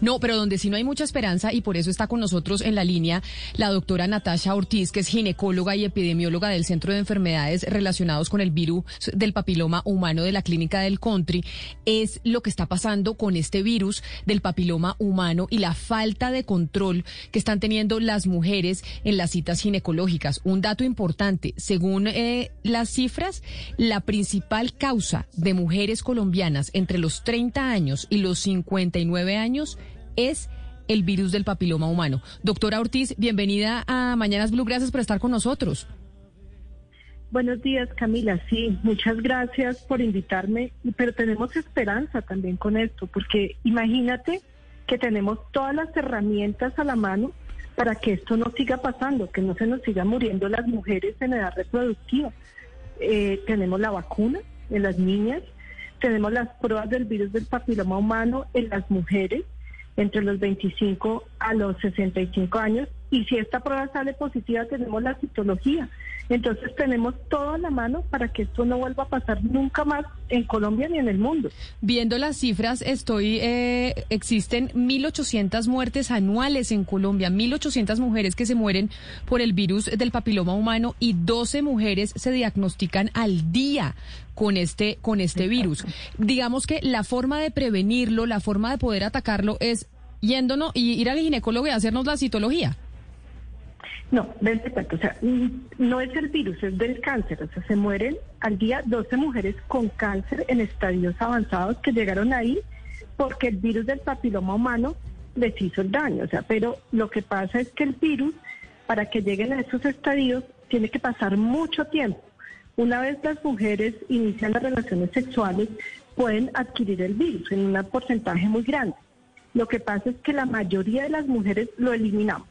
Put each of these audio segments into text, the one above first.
No, pero donde sí no hay mucha esperanza y por eso está con nosotros en la línea la doctora Natasha Ortiz, que es ginecóloga y epidemióloga del Centro de Enfermedades Relacionados con el Virus del Papiloma Humano de la Clínica del Country, es lo que está pasando con este virus del papiloma humano y la falta de control que están teniendo las mujeres en las citas ginecológicas. Un dato importante, según eh, las cifras, la principal causa de mujeres colombianas entre los 30 años y los 59 años es el virus del papiloma humano. Doctora Ortiz, bienvenida a Mañanas Blue. Gracias por estar con nosotros. Buenos días, Camila. Sí, muchas gracias por invitarme, pero tenemos esperanza también con esto, porque imagínate que tenemos todas las herramientas a la mano para que esto no siga pasando, que no se nos siga muriendo las mujeres en edad reproductiva. Eh, tenemos la vacuna en las niñas, tenemos las pruebas del virus del papiloma humano en las mujeres entre los 25 a los 65 años y si esta prueba sale positiva tenemos la citología. Entonces tenemos todo a la mano para que esto no vuelva a pasar nunca más en Colombia ni en el mundo. Viendo las cifras, estoy eh, existen 1.800 muertes anuales en Colombia, 1.800 mujeres que se mueren por el virus del papiloma humano y 12 mujeres se diagnostican al día con este con este virus. Digamos que la forma de prevenirlo, la forma de poder atacarlo es yéndonos y ir al ginecólogo y hacernos la citología. No, ven, o sea, no es el virus, es del cáncer. O sea, se mueren al día 12 mujeres con cáncer en estadios avanzados que llegaron ahí porque el virus del papiloma humano les hizo el daño. O sea, pero lo que pasa es que el virus, para que lleguen a esos estadios, tiene que pasar mucho tiempo. Una vez las mujeres inician las relaciones sexuales, pueden adquirir el virus en un porcentaje muy grande. Lo que pasa es que la mayoría de las mujeres lo eliminamos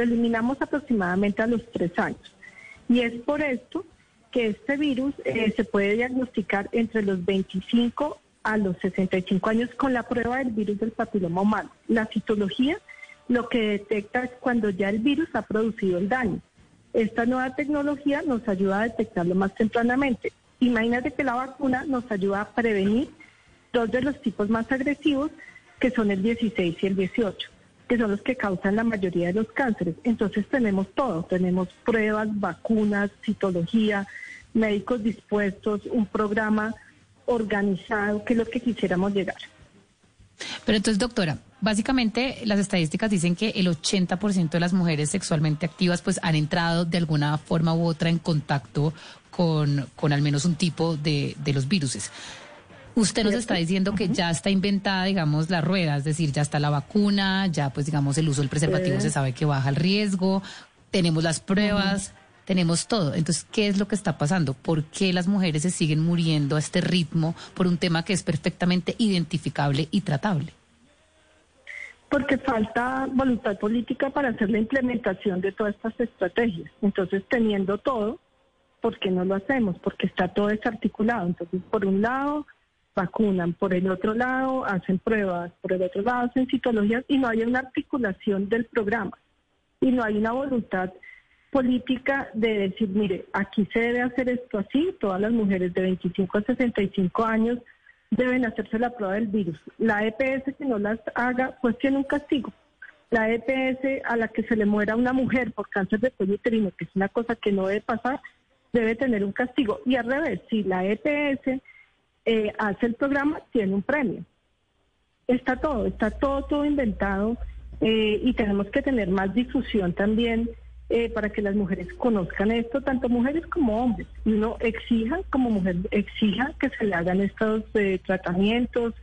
lo eliminamos aproximadamente a los tres años. Y es por esto que este virus eh, se puede diagnosticar entre los 25 a los 65 años con la prueba del virus del papiloma humano. La citología lo que detecta es cuando ya el virus ha producido el daño. Esta nueva tecnología nos ayuda a detectarlo más tempranamente. Imagínate que la vacuna nos ayuda a prevenir dos de los tipos más agresivos, que son el 16 y el 18 que son los que causan la mayoría de los cánceres. Entonces tenemos todo, tenemos pruebas, vacunas, citología, médicos dispuestos, un programa organizado, que es lo que quisiéramos llegar. Pero entonces, doctora, básicamente las estadísticas dicen que el 80% de las mujeres sexualmente activas pues han entrado de alguna forma u otra en contacto con, con al menos un tipo de, de los viruses. Usted nos está diciendo que ya está inventada, digamos, la rueda, es decir, ya está la vacuna, ya pues digamos el uso del preservativo se sabe que baja el riesgo, tenemos las pruebas, tenemos todo. Entonces, ¿qué es lo que está pasando? ¿Por qué las mujeres se siguen muriendo a este ritmo por un tema que es perfectamente identificable y tratable? Porque falta voluntad política para hacer la implementación de todas estas estrategias. Entonces, teniendo todo, ¿por qué no lo hacemos? Porque está todo desarticulado. Entonces, por un lado, vacunan, por el otro lado hacen pruebas, por el otro lado hacen citologías y no hay una articulación del programa y no hay una voluntad política de decir, mire, aquí se debe hacer esto así, todas las mujeres de 25 a 65 años deben hacerse la prueba del virus. La EPS que no las haga, pues tiene un castigo. La EPS a la que se le muera una mujer por cáncer de cuello uterino, que es una cosa que no debe pasar, debe tener un castigo. Y al revés, si la EPS eh, hace el programa, tiene un premio. Está todo, está todo, todo inventado eh, y tenemos que tener más difusión también eh, para que las mujeres conozcan esto, tanto mujeres como hombres. Y uno exija, como mujer, exija que se le hagan estos tratamientos,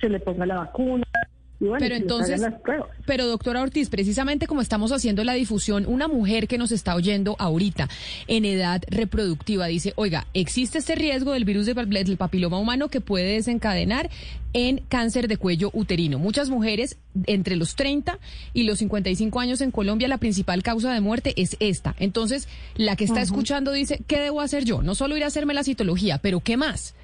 se le ponga la vacuna, pero entonces, pero doctora Ortiz, precisamente como estamos haciendo la difusión, una mujer que nos está oyendo ahorita en edad reproductiva dice, oiga, existe este riesgo del virus del papiloma humano que puede desencadenar en cáncer de cuello uterino. Muchas mujeres entre los 30 y los 55 años en Colombia, la principal causa de muerte es esta. Entonces, la que está escuchando dice, ¿qué debo hacer yo? No solo ir a hacerme la citología, pero ¿qué más?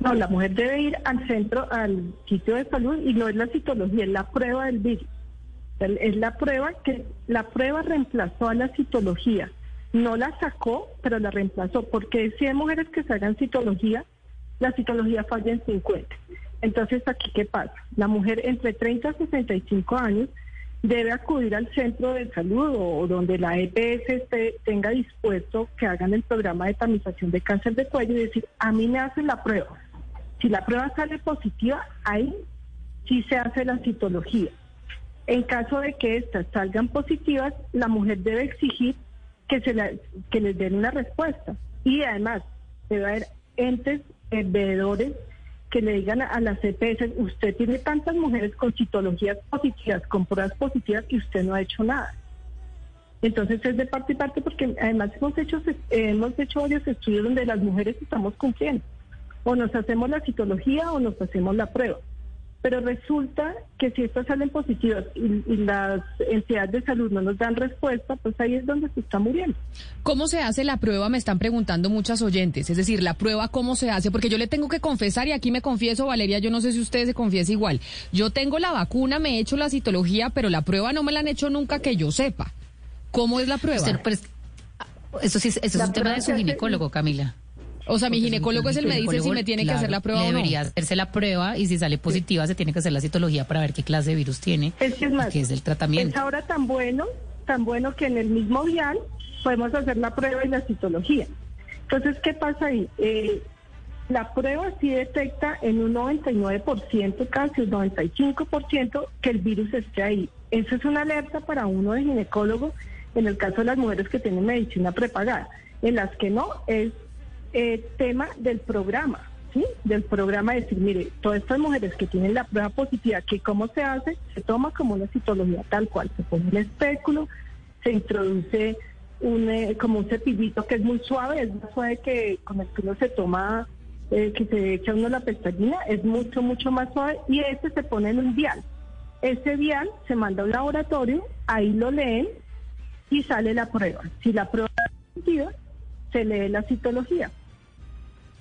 No, la mujer debe ir al centro, al sitio de salud y no es la citología, es la prueba del virus. Es la prueba que la prueba reemplazó a la citología. No la sacó, pero la reemplazó, porque si hay mujeres que se hagan citología, la citología falla en 50. Entonces, ¿aquí qué pasa? La mujer entre 30 y 65 años debe acudir al centro de salud o, donde la EPS tenga dispuesto que hagan el programa de tamización de cáncer de cuello y decir, a mí me hacen la prueba. Si la prueba sale positiva, ahí sí se hace la citología. En caso de que estas salgan positivas, la mujer debe exigir que, se la, que les den una respuesta. Y además, debe haber entes eh, que le digan a, las EPS, usted tiene tantas mujeres con citologías positivas, con pruebas positivas, y usted no ha hecho nada. Entonces es de parte y parte porque además hemos hecho, hemos hecho varios estudios donde las mujeres estamos cumpliendo. O nos hacemos la citología o nos hacemos la prueba. Pero resulta que si estas salen positivas y, las entidades de salud no nos dan respuesta, pues ahí es donde se está muriendo. ¿Cómo se hace la prueba? Me están preguntando muchas oyentes. Es decir, la prueba, ¿cómo se hace? Porque yo le tengo que confesar, y aquí me confieso, Valeria, yo no sé si ustedes se confiesa igual. Yo tengo la vacuna, me he hecho la citología, pero la prueba no me la han hecho nunca que yo sepa. ¿Cómo es la prueba? eso sí, eso es un tema de su ginecólogo, Camila. O sea, mi ginecólogo es el me dice si me tiene que hacer la prueba o no. Debería hacerse la prueba y si sale positiva se tiene que hacer la citología para ver qué clase de virus tiene es que es más, qué es el tratamiento. Es ahora tan bueno, tan bueno que en el mismo vial podemos hacer la prueba y la citología. Entonces, ¿qué pasa ahí? Eh, la prueba sí detecta en un 99%, casi un 95%, que el virus esté ahí. Eso es una alerta para uno de ginecólogo en el caso de las mujeres que tienen medicina prepagada. En las que no, es eh, tema del programa, ¿sí? Del programa de decir, mire, todas estas mujeres que tienen la prueba positiva, que cómo se hace, se toma como una citología tal cual, se pone un espéculo, se introduce un, eh, como un cepillito que es muy suave, es más suave que con el que uno se toma, eh, que se echa uno la pestañina, es mucho, mucho más suave, y este se pone en un vial. Ese vial se manda a un laboratorio, ahí lo leen y sale la prueba. Si la prueba es positiva, se lee la citología.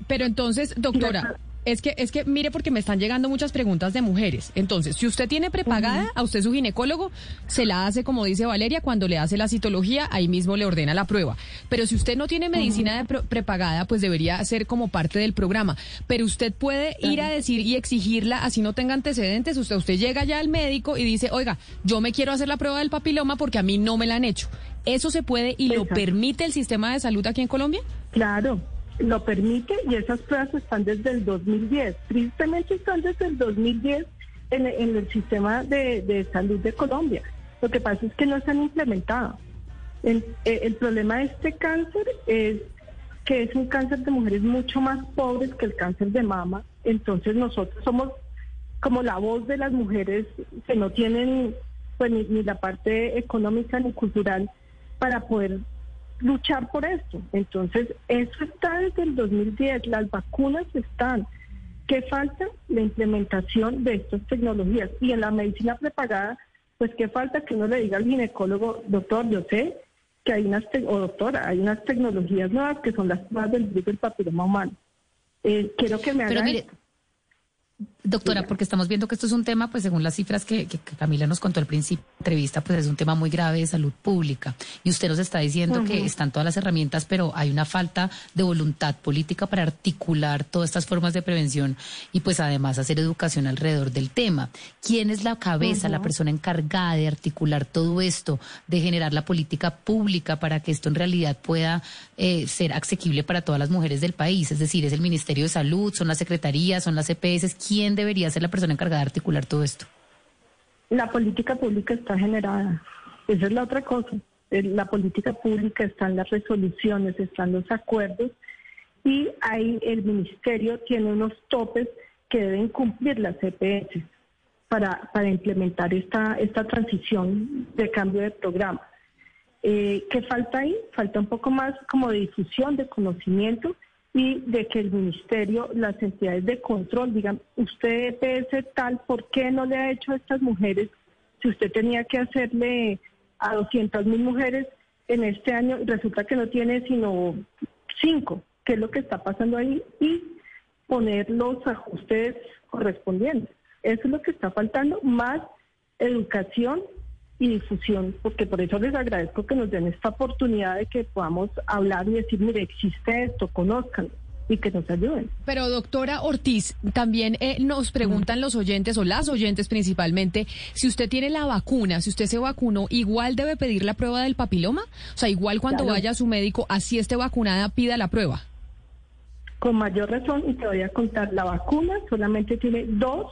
Pero entonces, doctora, es que, es que mire, porque me están llegando muchas preguntas de mujeres. Entonces, si usted tiene prepagada, a usted su ginecólogo se la hace, como dice Valeria, cuando le hace la citología, ahí mismo le ordena la prueba. Pero si usted no tiene medicina prepagada, pues debería ser como parte del programa. Pero usted puede ir a decir y exigirla, así no tenga antecedentes. Usted, usted llega ya al médico y dice, oiga, yo me quiero hacer la prueba del papiloma porque a mí no me la han hecho. ¿Eso se puede y lo permite el sistema de salud aquí en Colombia? Claro, lo permite y esas pruebas están desde el 2010. Tristemente están desde el 2010 en, el sistema de, salud de Colombia. Lo que pasa es que no se han implementado. El, eh, el problema de este cáncer es que es un cáncer de mujeres mucho más pobres que el cáncer de mama. Entonces nosotros somos como la voz de las mujeres que no tienen pues ni la parte económica ni cultural para poder luchar por esto. Entonces, eso está desde el 2010, las vacunas están. ¿Qué falta? La implementación de estas tecnologías. Y en la medicina prepagada, pues qué falta que uno le diga al ginecólogo, doctor, yo sé que hay unas, o doctora, hay unas tecnologías nuevas que son las pruebas del virus del papiloma humano. Eh, quiero que me haga Doctora, porque estamos viendo que esto es un tema, pues según las cifras que, Camila nos contó al principio de la entrevista, pues es un tema muy grave de salud pública. Y usted nos está diciendo que están todas las herramientas, pero hay una falta de voluntad política para articular todas estas formas de prevención y pues además hacer educación alrededor del tema. ¿Quién es la cabeza, la persona encargada de articular todo esto, de generar la política pública para que esto en realidad pueda eh, ser asequible para todas las mujeres del país? Es decir, es el Ministerio de Salud, son las secretarías, son las EPS. ¿Quién debería ser la persona encargada de articular todo esto? La política pública está generada. Esa es la otra cosa. La política pública están las resoluciones, están los acuerdos y ahí el ministerio tiene unos topes que deben cumplir las EPS para, para implementar esta, esta transición de cambio de programa. Eh, ¿Qué falta ahí? Falta un poco más como de difusión, de conocimiento y de que el ministerio, las entidades de control digan, usted ser tal, ¿por qué no le ha hecho a estas mujeres si usted tenía que hacerle a 200 mil mujeres en este año resulta que no tiene sino cinco? ¿Qué es lo que está pasando ahí? Y poner los ajustes correspondientes. Eso es lo que está faltando, más educación y difusión, porque por eso les agradezco que nos den esta oportunidad de que podamos hablar y decir, mire, existe esto, conozcan. y que nos ayuden. Pero doctora Ortiz, también eh, nos preguntan los oyentes o las oyentes principalmente, si usted tiene la vacuna, si usted se vacunó, igual debe pedir la prueba del papiloma, o sea, igual cuando vaya a su médico, así esté vacunada, pida la prueba. Con mayor razón, y te voy a contar, la vacuna solamente tiene dos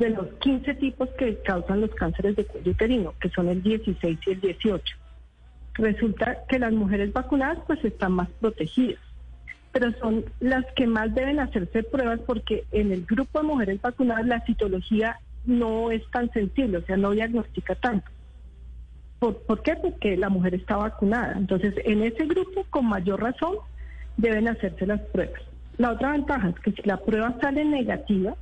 de los 15 tipos que causan los cánceres de cuello uterino, que son el 16 y el 18. Resulta que las mujeres vacunadas pues están más protegidas pero son las que más deben hacerse pruebas porque en el grupo de mujeres vacunadas la citología no es tan sensible, o sea, no diagnostica tanto. ¿Por, qué? Porque la mujer está vacunada. Entonces, en ese grupo, con mayor razón, deben hacerse las pruebas. La otra ventaja es que si la prueba sale negativa,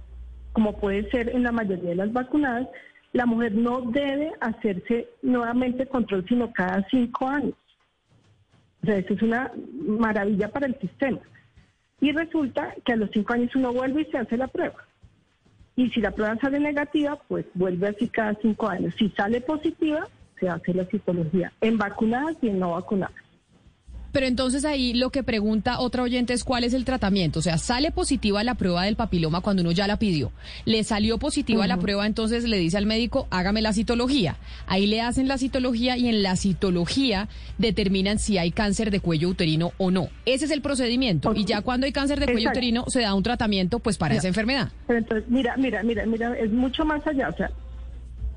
como puede ser en la mayoría de las vacunadas, la mujer no debe hacerse nuevamente control sino cada cinco años. O sea, eso es una maravilla para el sistema. Y resulta que a los cinco años uno vuelve y se hace la prueba. Y si la prueba sale negativa, pues vuelve así cada cinco años. Si sale positiva, se hace la citología en vacunadas y en no vacunadas. Pero entonces ahí lo que pregunta otra oyente es cuál es el tratamiento. O sea, sale positiva la prueba del papiloma cuando uno ya la pidió. Le salió positiva la prueba, entonces le dice al médico, hágame la citología. Ahí le hacen la citología y en la citología determinan si hay cáncer de cuello uterino o no. Ese es el procedimiento. Y ya cuando hay cáncer de cuello uterino se da un tratamiento pues para esa enfermedad. Pero entonces, mira, mira, mira, mira, es mucho más allá. O sea,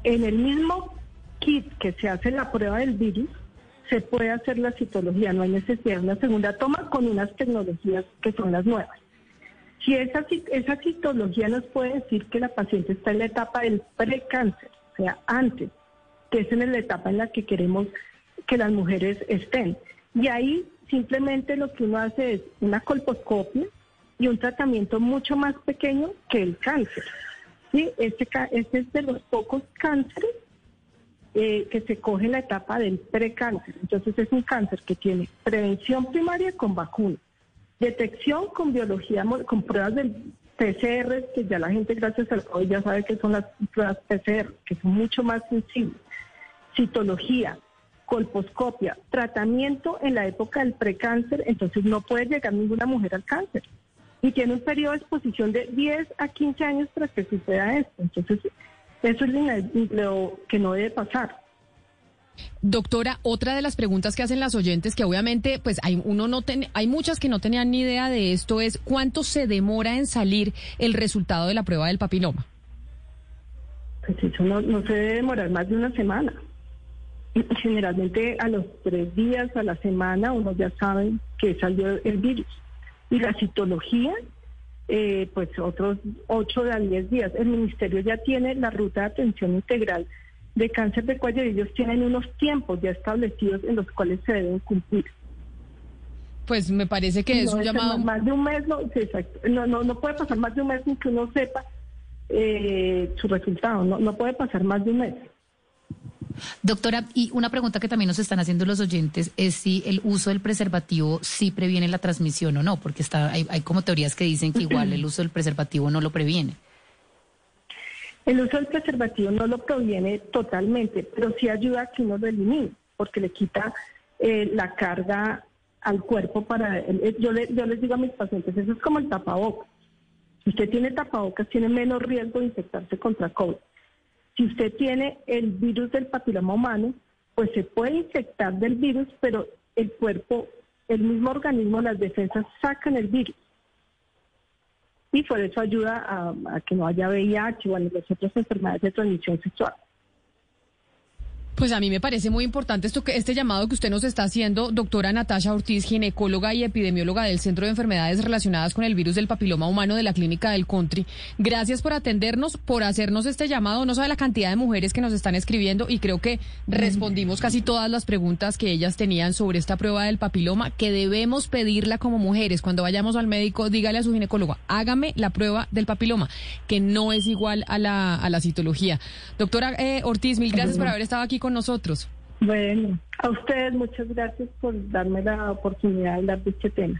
en el mismo kit que se hace la prueba del virus, se puede hacer la citología, no hay necesidad de una segunda toma con unas tecnologías que son las nuevas. Si esa, esa citología nos puede decir que la paciente está en la etapa del precáncer, o sea, antes, que es en la etapa en la que queremos que las mujeres estén. Y ahí simplemente lo que uno hace es una colposcopia y un tratamiento mucho más pequeño que el cáncer. ¿Sí? Este, este es de los pocos cánceres eh, que se coge la etapa del precáncer. Entonces es un cáncer que tiene prevención primaria con vacuna, detección con biología, con pruebas del PCR, que ya la gente gracias al COVID ya sabe que son las pruebas PCR, que son mucho más sensibles, citología, colposcopia, tratamiento en la época del precáncer, entonces no puede llegar ninguna mujer al cáncer. Y tiene un periodo de exposición de 10 a 15 años para que suceda esto. Entonces, eso es lo que no debe pasar. Doctora, otra de las preguntas que hacen las oyentes, que obviamente, pues hay uno no hay muchas que no tenían ni idea de esto, es cuánto se demora en salir el resultado de la prueba del papiloma. Pues eso no, no se debe demorar más de una semana. Generalmente a los tres días, a la semana, uno ya sabe que salió el virus. Y la citología eh, pues otros 8 a 10 días. El ministerio ya tiene la ruta de atención integral de cáncer de cuello y ellos tienen unos tiempos ya establecidos en los cuales se deben cumplir. Pues me parece que es un llamado. Más de un mes, no, no, no, no, puede pasar más de un mes sin que uno sepa eh, su resultado, no, no puede pasar más de un mes. Doctora, y una pregunta que también nos están haciendo los oyentes es si el uso del preservativo sí previene la transmisión o no, porque está, hay, hay como teorías que dicen que igual el uso del preservativo no lo previene. El uso del preservativo no lo previene totalmente, pero sí ayuda a que uno lo elimine, porque le quita eh, la carga al cuerpo para... Eh, yo, yo les digo a mis pacientes, eso es como el tapabocas. Si usted tiene tapabocas, tiene menos riesgo de infectarse contra COVID. Si usted tiene el virus del papiloma humano, pues se puede infectar del virus, pero el cuerpo, el mismo organismo, las defensas sacan el virus. Y por eso ayuda a, que no haya VIH o a las otras enfermedades de transmisión sexual. Pues a mí me parece muy importante esto que este llamado que usted nos está haciendo, doctora Natasha Ortiz, ginecóloga y epidemióloga del Centro de Enfermedades Relacionadas con el Virus del Papiloma Humano de la Clínica del Country. Gracias por atendernos, por hacernos este llamado. No sabe la cantidad de mujeres que nos están escribiendo y creo que respondimos casi todas las preguntas que ellas tenían sobre esta prueba del papiloma, que debemos pedirla como mujeres. Cuando vayamos al médico, dígale a su ginecóloga, hágame la prueba del papiloma, que no es igual a la, citología. Doctora eh, Ortiz, mil gracias por haber estado aquí nosotros. Bueno, a ustedes muchas gracias por darme la oportunidad de hablar de este tema.